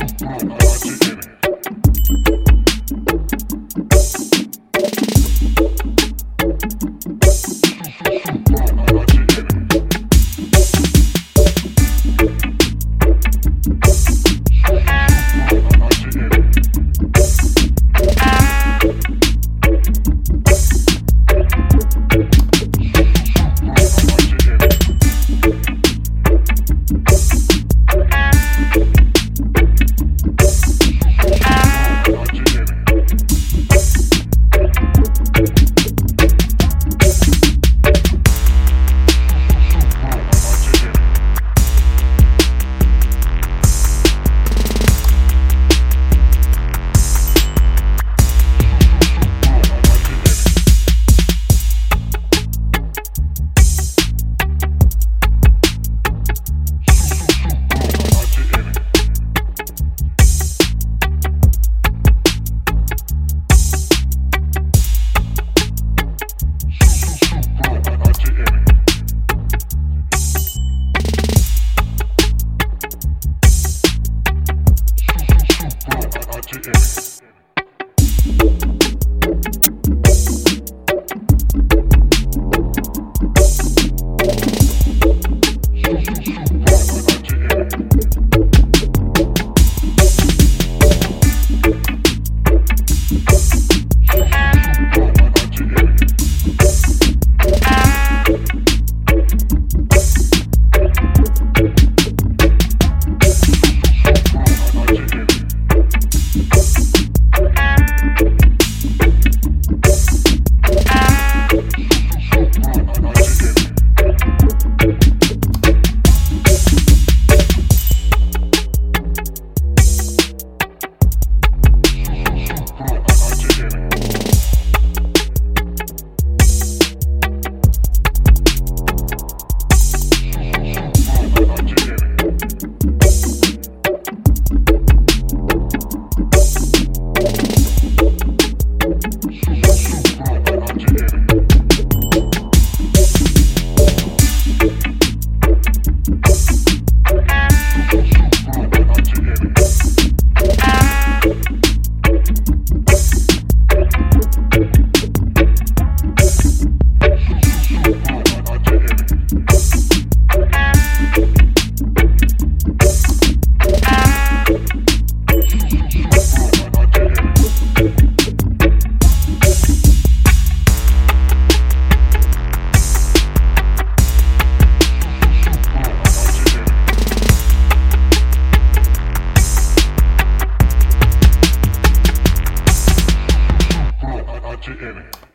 Magic. to it. to any.